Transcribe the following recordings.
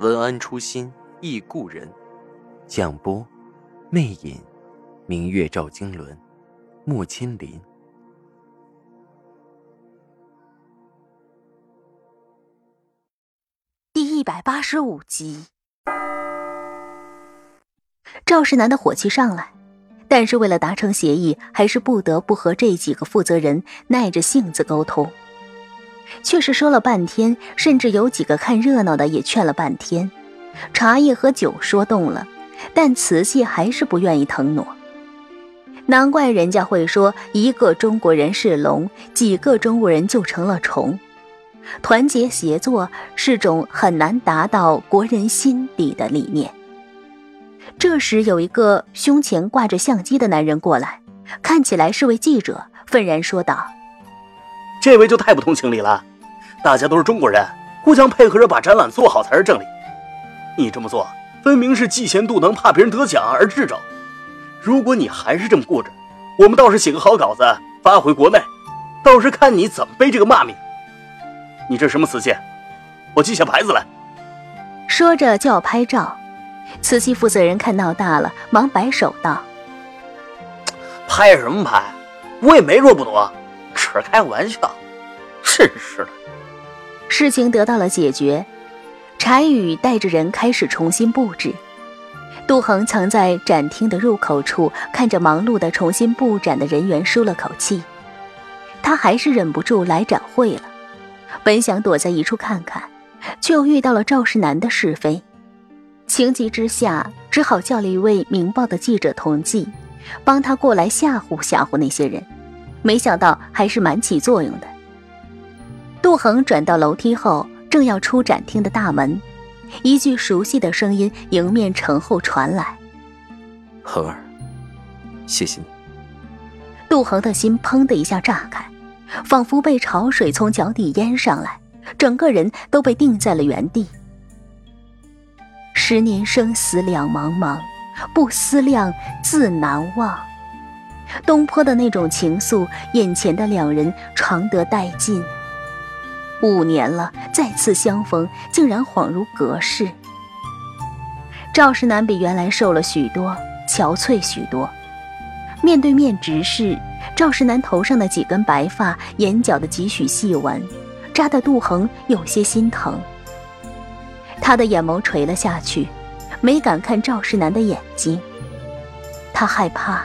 文安初心忆故人，蒋波，魅影，明月照经纶，木千林。第一百八十五集，赵世南的火气上来，但是为了达成协议，还是不得不和这几个负责人耐着性子沟通。却是说了半天，甚至有几个看热闹的也劝了半天，茶叶和酒说动了，但瓷器还是不愿意腾挪。难怪人家会说，一个中国人是龙，几个中国人就成了虫。团结协作是种很难达到国人心底的理念。这时，有一个胸前挂着相机的男人过来，看起来是位记者，愤然说道。这位就太不通情理了，大家都是中国人，互相配合着把展览做好才是正理。你这么做，分明是嫉贤妒能，怕别人得奖而掣肘。如果你还是这么固执，我们倒是写个好稿子发回国内，到时看你怎么背这个骂名。你这什么瓷器？我记下牌子来。说着就要拍照，瓷器负责人看闹大了，忙摆手道：“拍什么拍？我也没说不夺。”只是开玩笑，真是的。事情得到了解决，柴宇带着人开始重新布置。杜恒藏在展厅的入口处，看着忙碌的重新布展的人员，舒了口气。他还是忍不住来展会了。本想躲在一处看看，却又遇到了赵世南的是非，情急之下，只好叫了一位《明报》的记者同济，帮他过来吓唬吓唬那些人。没想到还是蛮起作用的。杜恒转到楼梯后，正要出展厅的大门，一句熟悉的声音迎面承后传来：“恒儿，谢谢你。”杜恒的心砰的一下炸开，仿佛被潮水从脚底淹上来，整个人都被定在了原地。十年生死两茫茫，不思量，自难忘。东坡的那种情愫，眼前的两人常得殆尽。五年了，再次相逢，竟然恍如隔世。赵世南比原来瘦了许多，憔悴许多。面对面直视，赵世南头上的几根白发，眼角的几许细纹，扎得杜恒有些心疼。他的眼眸垂了下去，没敢看赵世南的眼睛，他害怕。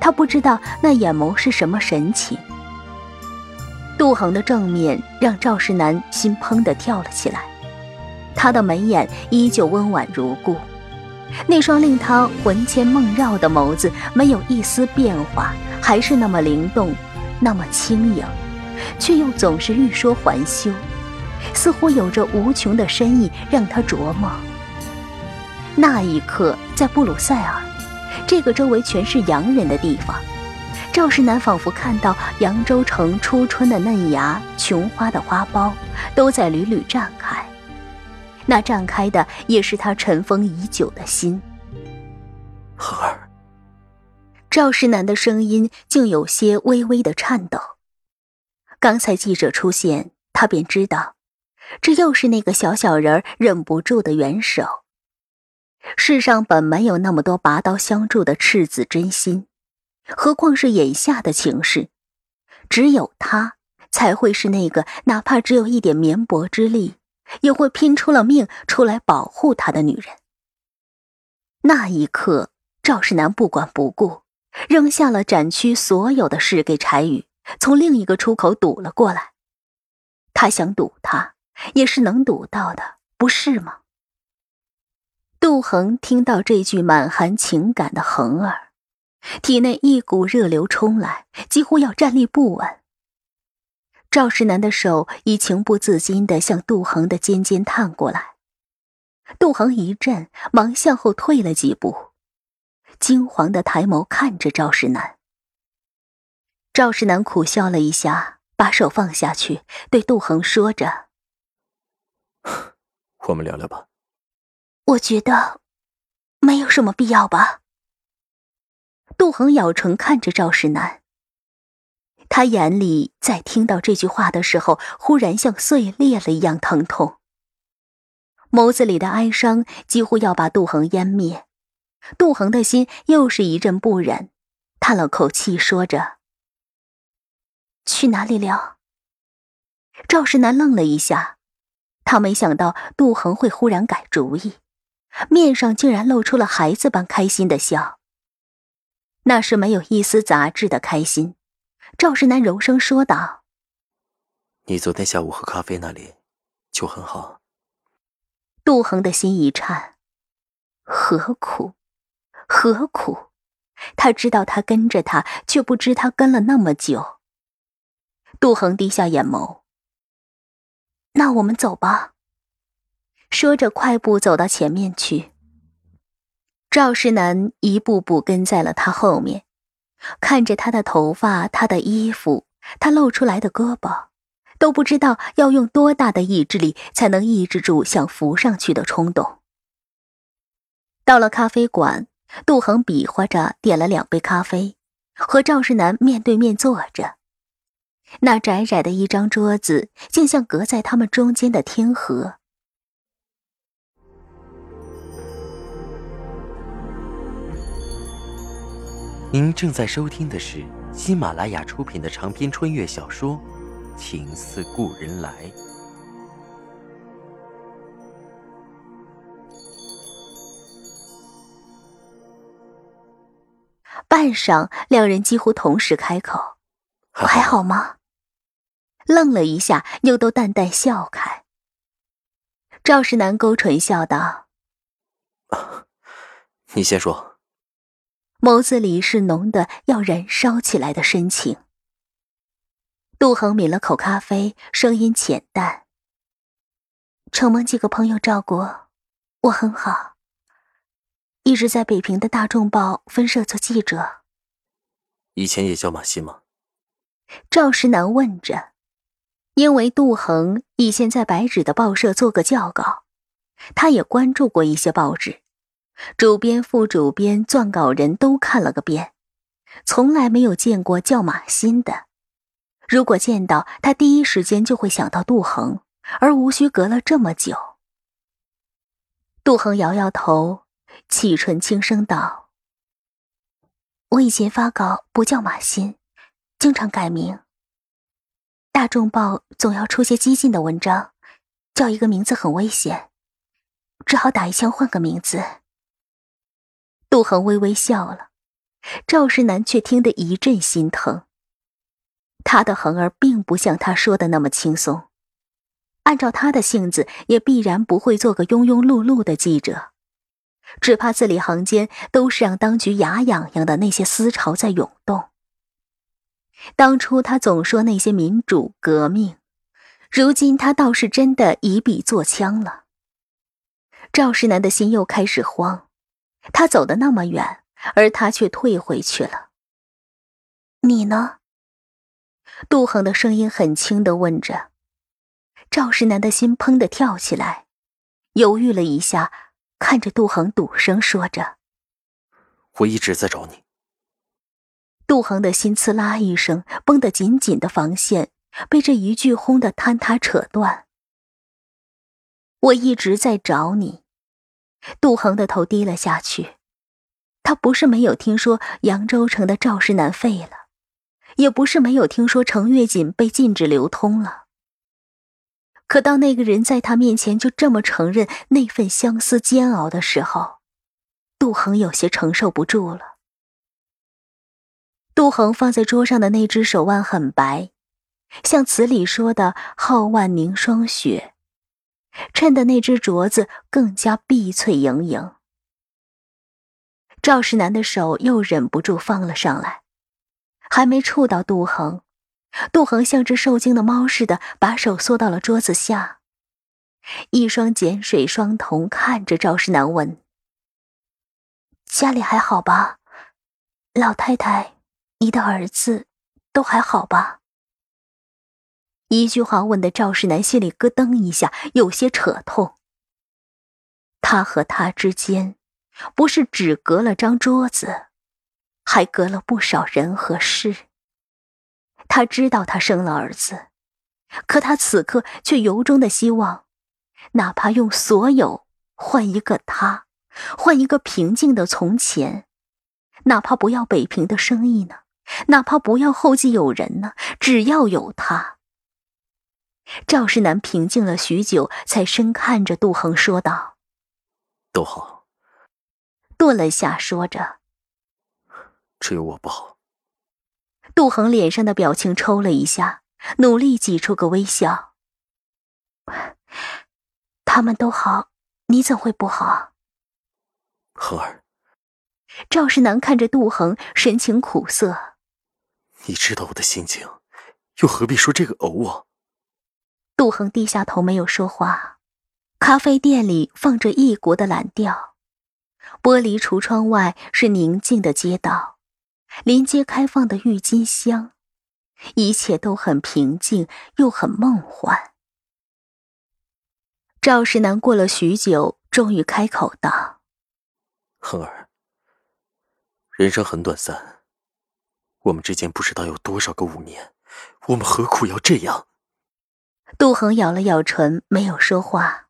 他不知道那眼眸是什么神情。杜恒的正面让赵世南心砰的跳了起来，他的眉眼依旧温婉如故，那双令他魂牵梦绕的眸子没有一丝变化，还是那么灵动，那么轻盈，却又总是欲说还休，似乎有着无穷的深意让他琢磨。那一刻，在布鲁塞尔。这个周围全是洋人的地方，赵世南仿佛看到扬州城初春的嫩芽、琼花的花苞，都在屡屡绽开。那绽开的也是他尘封已久的心。恒儿，赵世南的声音竟有些微微的颤抖。刚才记者出现，他便知道，这又是那个小小人忍不住的援手。世上本没有那么多拔刀相助的赤子真心，何况是眼下的情势，只有他才会是那个哪怕只有一点绵薄之力，也会拼出了命出来保护他的女人。那一刻，赵世南不管不顾，扔下了展区所有的事给柴宇，从另一个出口堵了过来。他想堵他，也是能堵到的，不是吗？杜恒听到这句满含情感的“恒儿”，体内一股热流冲来，几乎要站立不稳。赵世南的手已情不自禁地向杜恒的肩尖探过来，杜恒一震，忙向后退了几步，惊惶的抬眸看着赵世南。赵世南苦笑了一下，把手放下去，对杜恒说着：“ 我们聊聊吧。”我觉得没有什么必要吧。杜恒咬唇看着赵世南，他眼里在听到这句话的时候，忽然像碎裂了一样疼痛，眸子里的哀伤几乎要把杜恒湮灭。杜恒的心又是一阵不忍，叹了口气，说着。去哪里聊？赵世南愣了一下，他没想到杜恒会忽然改主意，面上竟然露出了孩子般开心的笑。那是没有一丝杂质的开心。赵世南柔声说道：“你昨天下午喝咖啡那里就很好。”杜恒的心一颤，何苦？何苦？他知道他跟着他，却不知他跟了那么久。杜恒低下眼眸。那我们走吧。说着，快步走到前面去。赵世南一步步跟在了他后面，看着他的头发、他的衣服、他露出来的胳膊，都不知道要用多大的意志力才能抑制住想扶上去的冲动。到了咖啡馆，杜恒比划着点了两杯咖啡，和赵世南面对面坐着。那窄窄的一张桌子，竟像隔在他们中间的天河。您正在收听的是喜马拉雅出品的长篇穿越小说《情似故人来》。半晌，两人几乎同时开口。还好吗？愣了一下，又都淡淡笑开。赵世南勾唇笑道：“你先说。”眸子里是浓的要燃烧起来的深情。杜恒抿了口咖啡，声音浅淡：“承蒙几个朋友照顾，我很好，一直在北平的大众报分社做记者。以前也叫马西吗？”赵石南问着，因为杜恒以前在白纸的报社做过校稿，他也关注过一些报纸，主编、副主编、撰稿人都看了个遍，从来没有见过叫马欣的。如果见到他，第一时间就会想到杜恒，而无需隔了这么久。杜恒摇摇头，启唇轻声道：“我以前发稿不叫马欣。”经常改名。大众报总要出些激进的文章，叫一个名字很危险，只好打一枪换个名字。杜恒微微笑了，赵世南却听得一阵心疼。他的恒儿并不像他说的那么轻松，按照他的性子，也必然不会做个庸庸碌碌的记者，只怕字里行间都是让当局牙痒痒的那些思潮在涌动。当初他总说那些民主革命，如今他倒是真的以笔作枪了。赵世南的心又开始慌，他走的那么远，而他却退回去了。你呢？杜恒的声音很轻的问着。赵世南的心砰的跳起来，犹豫了一下，看着杜恒，赌声说着：“我一直在找你。”杜恒的心刺啦一声，绷得紧紧的防线被这一句轰得坍塌扯断。我一直在找你。杜恒的头低了下去。他不是没有听说扬州城的赵世南废了，也不是没有听说程月锦被禁止流通了。可当那个人在他面前就这么承认那份相思煎熬的时候，杜恒有些承受不住了。杜恒放在桌上的那只手腕很白，像词里说的“皓腕凝霜雪”，衬得那只镯子更加碧翠盈盈。赵世南的手又忍不住放了上来，还没触到杜恒，杜恒像只受惊的猫似的把手缩到了桌子下，一双碱水双瞳看着赵世南问：“家里还好吧？老太太，你的儿子都还好吧？”一句话问的赵世南心里咯噔一下，有些扯痛。他和他之间，不是只隔了张桌子，还隔了不少人和事。他知道他生了儿子，可他此刻却由衷的希望，哪怕用所有换一个他，换一个平静的从前，哪怕不要北平的生意呢，哪怕不要后继有人呢，只要有他。赵世南平静了许久，才深看着杜恒说道。都好。顿了下，说着：“只有我不好。”杜恒脸上的表情抽了一下，努力挤出个微笑。他们都好，你怎会不好？恒儿，赵世南看着杜恒，神情苦涩。你知道我的心情，又何必说这个“偶”啊？杜恒低下头，没有说话。咖啡店里放着异国的蓝调，玻璃橱窗外是宁静的街道，临街开放的郁金香，一切都很平静又很梦幻。赵世南过了许久，终于开口道：“恒儿，人生很短暂，我们之间不知道有多少个五年，我们何苦要这样？”杜恒咬了咬唇，没有说话。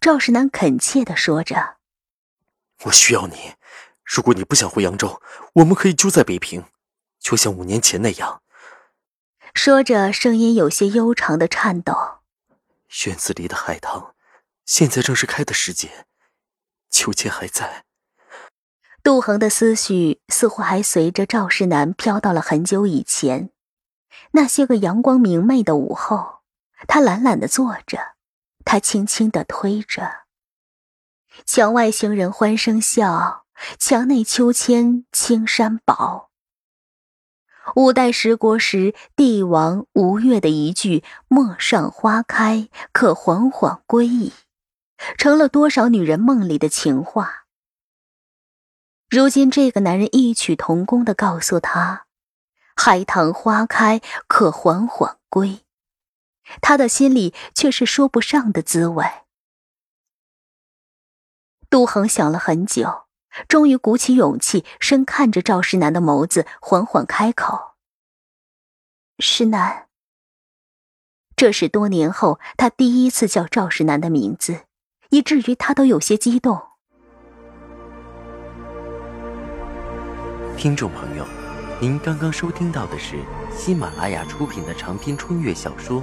赵世南恳切的说着：“我需要你，如果你不想回扬州，我们可以就在北平，就像五年前那样。”说着，声音有些悠长的颤抖。院子里的海棠，现在正是开的时节，秋千还在。杜恒的思绪似乎还随着赵世南飘到了很久以前，那些个阳光明媚的午后，他懒懒的坐着。他轻轻地推着，墙外行人欢声笑，墙内秋千青山薄。五代十国时帝王吴越的一句“陌上花开，可缓缓归矣”，成了多少女人梦里的情话。如今这个男人异曲同工的告诉她：“海棠花开，可缓缓归。”他的心里却是说不上的滋味。杜恒想了很久，终于鼓起勇气，深看着赵世南的眸子，缓缓开口：“世南。”这是多年后他第一次叫赵世南的名字，以至于他都有些激动。听众朋友，您刚刚收听到的是喜马拉雅出品的长篇穿越小说。